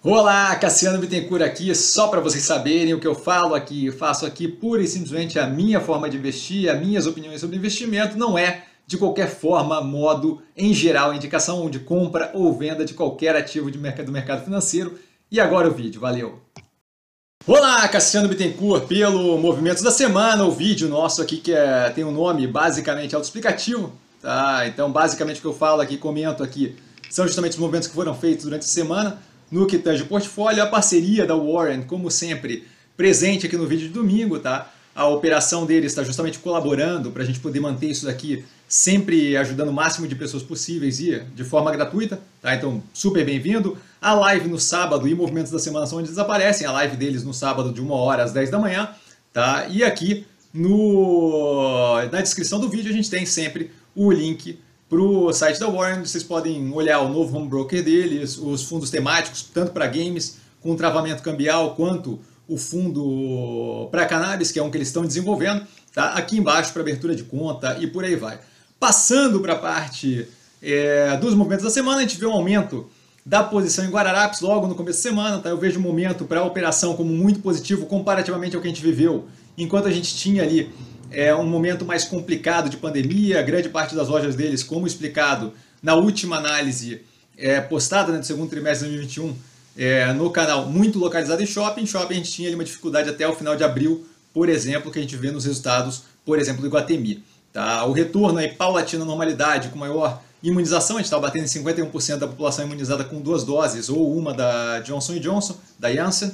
Olá, Cassiano Bittencourt aqui, só para vocês saberem o que eu falo aqui, eu faço aqui pura e simplesmente a minha forma de investir, as minhas opiniões sobre investimento, não é de qualquer forma, modo, em geral, indicação de compra ou venda de qualquer ativo de mercado, do mercado financeiro. E agora o vídeo, valeu! Olá, Cassiano Bittencourt, pelo Movimentos da Semana, o vídeo nosso aqui que é, tem um nome basicamente autoexplicativo, tá? Então, basicamente o que eu falo aqui, comento aqui, são justamente os movimentos que foram feitos durante a semana, no que tange o portfólio, a parceria da Warren, como sempre, presente aqui no vídeo de domingo, tá? A operação deles está justamente colaborando para a gente poder manter isso daqui sempre ajudando o máximo de pessoas possíveis e de forma gratuita, tá? Então, super bem-vindo. A live no sábado e movimentos da semana são onde eles aparecem. A live deles no sábado de 1 hora às 10 da manhã, tá? E aqui no, na descrição do vídeo a gente tem sempre o link para o site da Warren, vocês podem olhar o novo home broker deles, os fundos temáticos, tanto para games, com travamento cambial, quanto o fundo para cannabis, que é um que eles estão desenvolvendo, tá? aqui embaixo para abertura de conta e por aí vai. Passando para a parte é, dos movimentos da semana, a gente vê um aumento da posição em Guararapes logo no começo da semana. Tá? Eu vejo o momento para a operação como muito positivo comparativamente ao que a gente viveu, enquanto a gente tinha ali é um momento mais complicado de pandemia, grande parte das lojas deles, como explicado na última análise é, postada né, no segundo trimestre de 2021 é, no canal, muito localizado em shopping. Shopping a gente tinha ali uma dificuldade até o final de abril, por exemplo, que a gente vê nos resultados, por exemplo, do Iguatemi. Tá? O retorno aí paulatina à normalidade, com maior imunização, a gente está batendo em 51% da população imunizada com duas doses, ou uma da Johnson Johnson, da Janssen,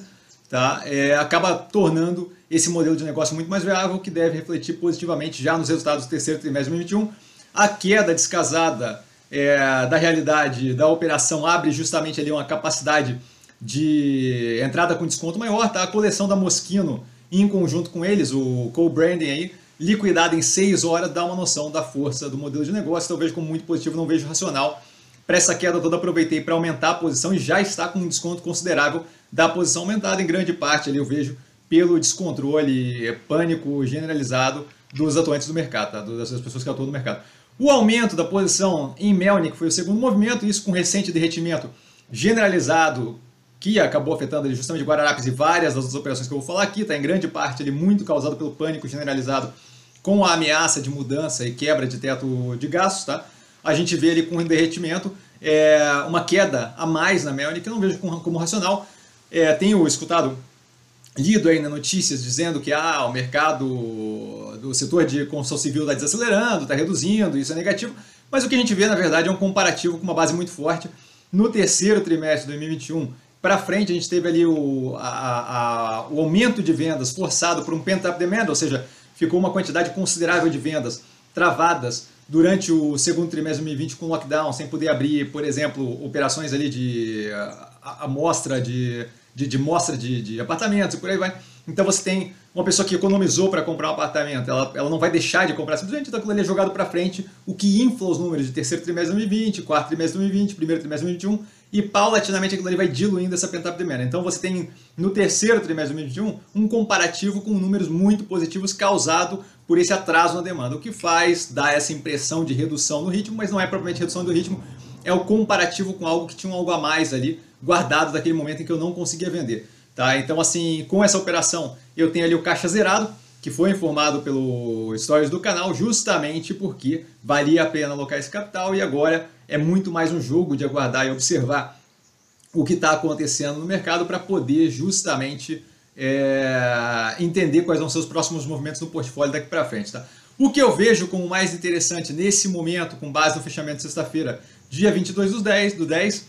tá? É, acaba tornando esse modelo de negócio muito mais viável, que deve refletir positivamente já nos resultados do terceiro trimestre de 2021. A queda descasada é, da realidade da operação abre justamente ali uma capacidade de entrada com desconto maior, tá? A coleção da Moschino, em conjunto com eles, o co-branding aí, liquidado em 6 horas, dá uma noção da força do modelo de negócio. Então eu vejo como muito positivo, não vejo racional. Para essa queda toda, aproveitei para aumentar a posição e já está com um desconto considerável da posição aumentada, em grande parte ali eu vejo pelo descontrole, pânico generalizado dos atuantes do mercado, tá? das pessoas que atuam no mercado. O aumento da posição em Melnik foi o segundo movimento, isso com recente derretimento generalizado que acabou afetando justamente Guararapes e várias das outras operações que eu vou falar aqui, está em grande parte ele muito causado pelo pânico generalizado com a ameaça de mudança e quebra de teto de gastos, tá? A gente vê ele com derretimento, é, uma queda a mais na Melnik, que eu não vejo como racional. É, tenho escutado lido aí na notícias dizendo que ah, o mercado do setor de construção civil está desacelerando, está reduzindo, isso é negativo. Mas o que a gente vê, na verdade, é um comparativo com uma base muito forte. No terceiro trimestre de 2021 para frente, a gente teve ali o, a, a, o aumento de vendas forçado por um pent-up demand, ou seja, ficou uma quantidade considerável de vendas travadas durante o segundo trimestre de 2020 com lockdown, sem poder abrir, por exemplo, operações ali de amostra de de, de mostra de, de apartamentos e por aí vai. Então você tem uma pessoa que economizou para comprar um apartamento, ela, ela não vai deixar de comprar simplesmente, então aquilo ali é jogado para frente, o que infla os números de terceiro trimestre de 2020, quarto trimestre de 2020, primeiro trimestre de 2021, e paulatinamente aquilo ali vai diluindo essa pent-up demand. Então você tem no terceiro trimestre de 2021 um comparativo com números muito positivos causado por esse atraso na demanda, o que faz dar essa impressão de redução no ritmo, mas não é propriamente redução do ritmo, é o comparativo com algo que tinha um algo a mais ali guardado daquele momento em que eu não conseguia vender. Tá? Então, assim, com essa operação, eu tenho ali o caixa zerado, que foi informado pelo Stories do canal, justamente porque valia a pena alocar esse capital e agora é muito mais um jogo de aguardar e observar o que está acontecendo no mercado para poder justamente é, entender quais vão ser os próximos movimentos no portfólio daqui para frente. Tá? O que eu vejo como mais interessante nesse momento, com base no fechamento de sexta-feira, dia 22 do 10, do 10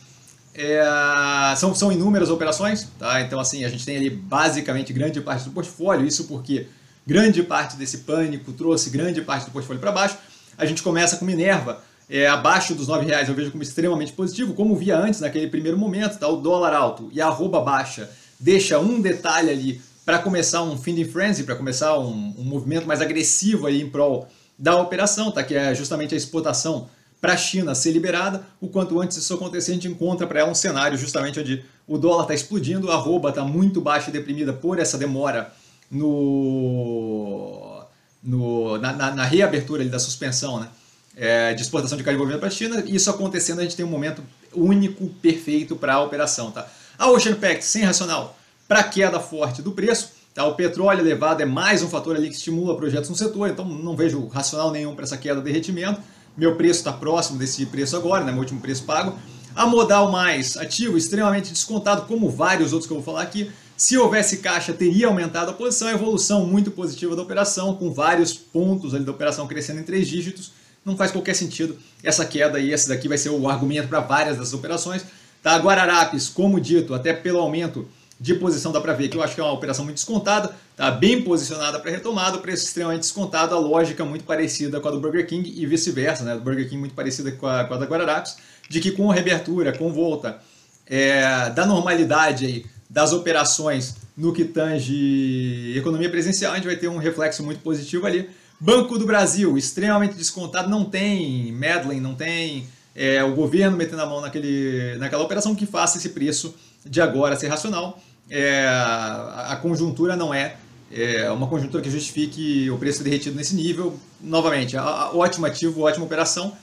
é, são, são inúmeras operações, tá? então assim, a gente tem ali basicamente grande parte do portfólio, isso porque grande parte desse pânico trouxe grande parte do portfólio para baixo. A gente começa com Minerva, é, abaixo dos R$ reais eu vejo como extremamente positivo, como via antes naquele primeiro momento, tá? o dólar alto e a arroba baixa deixa um detalhe ali para começar um finding frenzy, para começar um, um, movimento mais agressivo aí em prol da operação, tá? que é justamente a exportação para a China ser liberada. O quanto antes isso acontecer, a gente encontra para ela um cenário justamente onde o dólar está explodindo, a arroba está muito baixa e deprimida por essa demora no, no na, na, na, reabertura da suspensão né, é, de exportação de carne bovina para a China. Isso acontecendo, a gente tem um momento único, perfeito para a operação. Tá? A Ocean Pact sem racional para queda forte do preço. Tá? O petróleo elevado é mais um fator ali que estimula projetos no setor, então não vejo racional nenhum para essa queda de derretimento. Meu preço está próximo desse preço agora, né? meu último preço pago. A modal mais ativo, extremamente descontado, como vários outros que eu vou falar aqui. Se houvesse caixa, teria aumentado a posição. A evolução muito positiva da operação, com vários pontos ali da operação crescendo em três dígitos. Não faz qualquer sentido essa queda aí. Esse daqui vai ser o argumento para várias das operações. Tá? Guararapes, como dito, até pelo aumento de posição dá para ver que eu acho que é uma operação muito descontada, tá bem posicionada para retomada, preço extremamente descontado, a lógica muito parecida com a do Burger King e vice-versa, né? Do Burger King muito parecida com a, com a da Guararapes, de que com reabertura, com volta é, da normalidade aí, das operações no que tange economia presencial, a gente vai ter um reflexo muito positivo ali. Banco do Brasil, extremamente descontado, não tem Medlin, não tem é, o governo metendo a mão naquele, naquela operação que faça esse preço de agora ser racional. É, a conjuntura não é, é, uma conjuntura que justifique o preço derretido nesse nível. Novamente, a, a, ótimo ativo, ótima operação.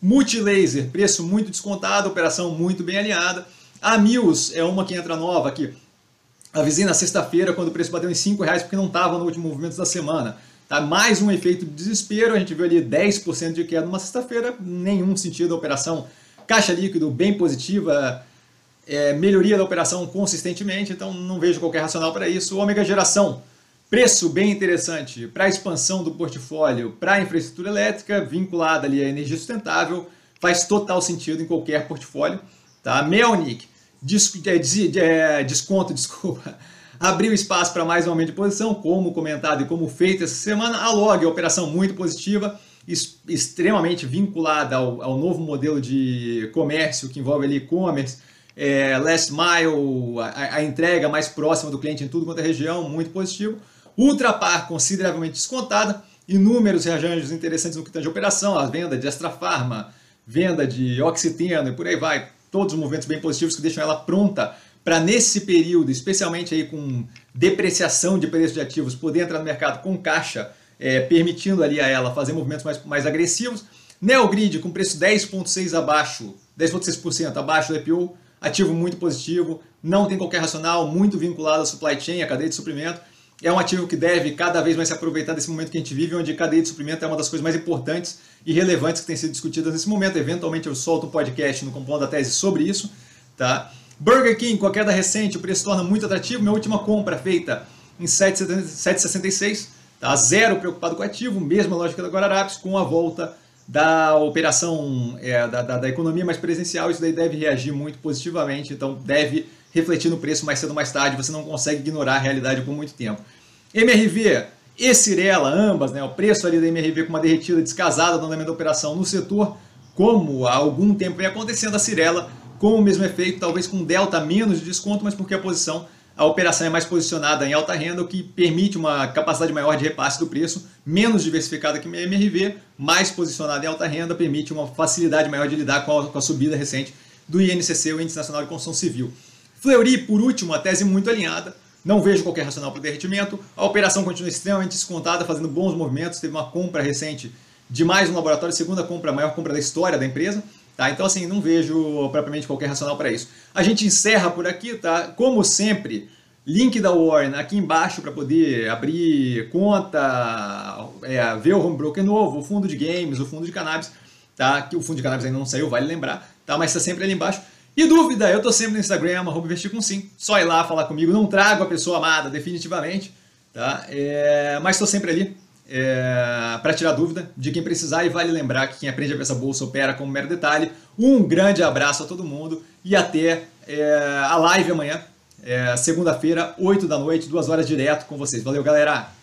Multilaser, preço muito descontado, operação muito bem alinhada. A Mills é uma que entra nova aqui. Avisei na sexta-feira, quando o preço bateu em 5 reais, porque não estava no último movimento da semana. Tá? Mais um efeito de desespero, a gente viu ali 10% de queda numa sexta-feira, nenhum sentido a operação. Caixa líquido bem positiva, é, melhoria da operação consistentemente, então não vejo qualquer racional para isso. Ômega Geração, preço bem interessante para expansão do portfólio para infraestrutura elétrica, vinculada ali à energia sustentável, faz total sentido em qualquer portfólio. Tá? Melnick, é, é, desconto, desculpa, abriu espaço para mais um aumento de posição, como comentado e como feito essa semana. A Log, operação muito positiva, extremamente vinculada ao, ao novo modelo de comércio que envolve ali e-commerce, é, last mile, a, a, entrega mais próxima do cliente em tudo quanto é região, muito positivo. Ultrapar consideravelmente descontada, inúmeros reajos interessantes no que tange operação, a venda de Extra Farma, venda de Oxiteno e por aí vai, todos os movimentos bem positivos que deixam ela pronta para nesse período, especialmente aí com depreciação de preço de ativos, poder entrar no mercado com caixa, é, permitindo ali a ela fazer movimentos mais, mais agressivos. Neogrid com preço 10,6 abaixo, 10,6% abaixo do IPO, ativo muito positivo, não tem qualquer racional, muito vinculado à supply chain, à cadeia de suprimento. É um ativo que deve cada vez mais se aproveitar desse momento que a gente vive, onde a cadeia de suprimento é uma das coisas mais importantes e relevantes que tem sido discutidas nesse momento. Eventualmente eu solto um podcast no Compondo da Tese sobre isso. Tá? Burger King, com a queda recente, o preço torna muito atrativo. Minha última compra feita em 7,66, tá? zero preocupado com o ativo, mesma lógica da Guararapes, com a volta da operação é, da, da, da, economia mais presencial, isso daí deve reagir muito positivamente, então deve refletir no preço mais cedo ou mais tarde, você não consegue ignorar a realidade por muito tempo. MRV e Cirela, ambas, né, o preço ali da MRV com uma derretida descasada do andamento da operação no setor, como há algum tempo vem acontecendo, a Cirela com o mesmo efeito, talvez com delta menos de desconto, mas porque a posição a operação é mais posicionada em alta renda, o que permite uma capacidade maior de repasse do preço, menos diversificada que a MRV, mais posicionada em alta renda, permite uma facilidade maior de lidar com a, com a subida recente do INCC, o Índice Nacional de Construção Civil. Fleury, por último, a tese muito alinhada, não vejo qualquer racional para o derretimento, a operação continua extremamente descontada, fazendo bons movimentos, teve uma compra recente de mais um laboratório, segunda compra, a maior compra da história da empresa, Tá? Então, assim, não vejo propriamente qualquer racional para isso. A gente encerra por aqui, tá? Como sempre, link da Warren aqui embaixo para poder abrir conta, é, ver o home broker novo, o fundo de games, o fundo de cannabis, tá? Que o fundo de cannabis ainda não saiu, vale lembrar, tá? Mas está sempre ali embaixo. E dúvida, eu tô sempre no Instagram, arroba investir com sim. Só ir lá falar comigo, não trago a pessoa amada, definitivamente, tá? É, mas estou sempre ali é, para tirar dúvida de quem precisar e vale lembrar que quem aprende a ver essa bolsa opera como mero detalhe. Um grande abraço a todo mundo e até é, a live amanhã, é, segunda-feira, 8 da noite, duas horas direto com vocês. Valeu, galera!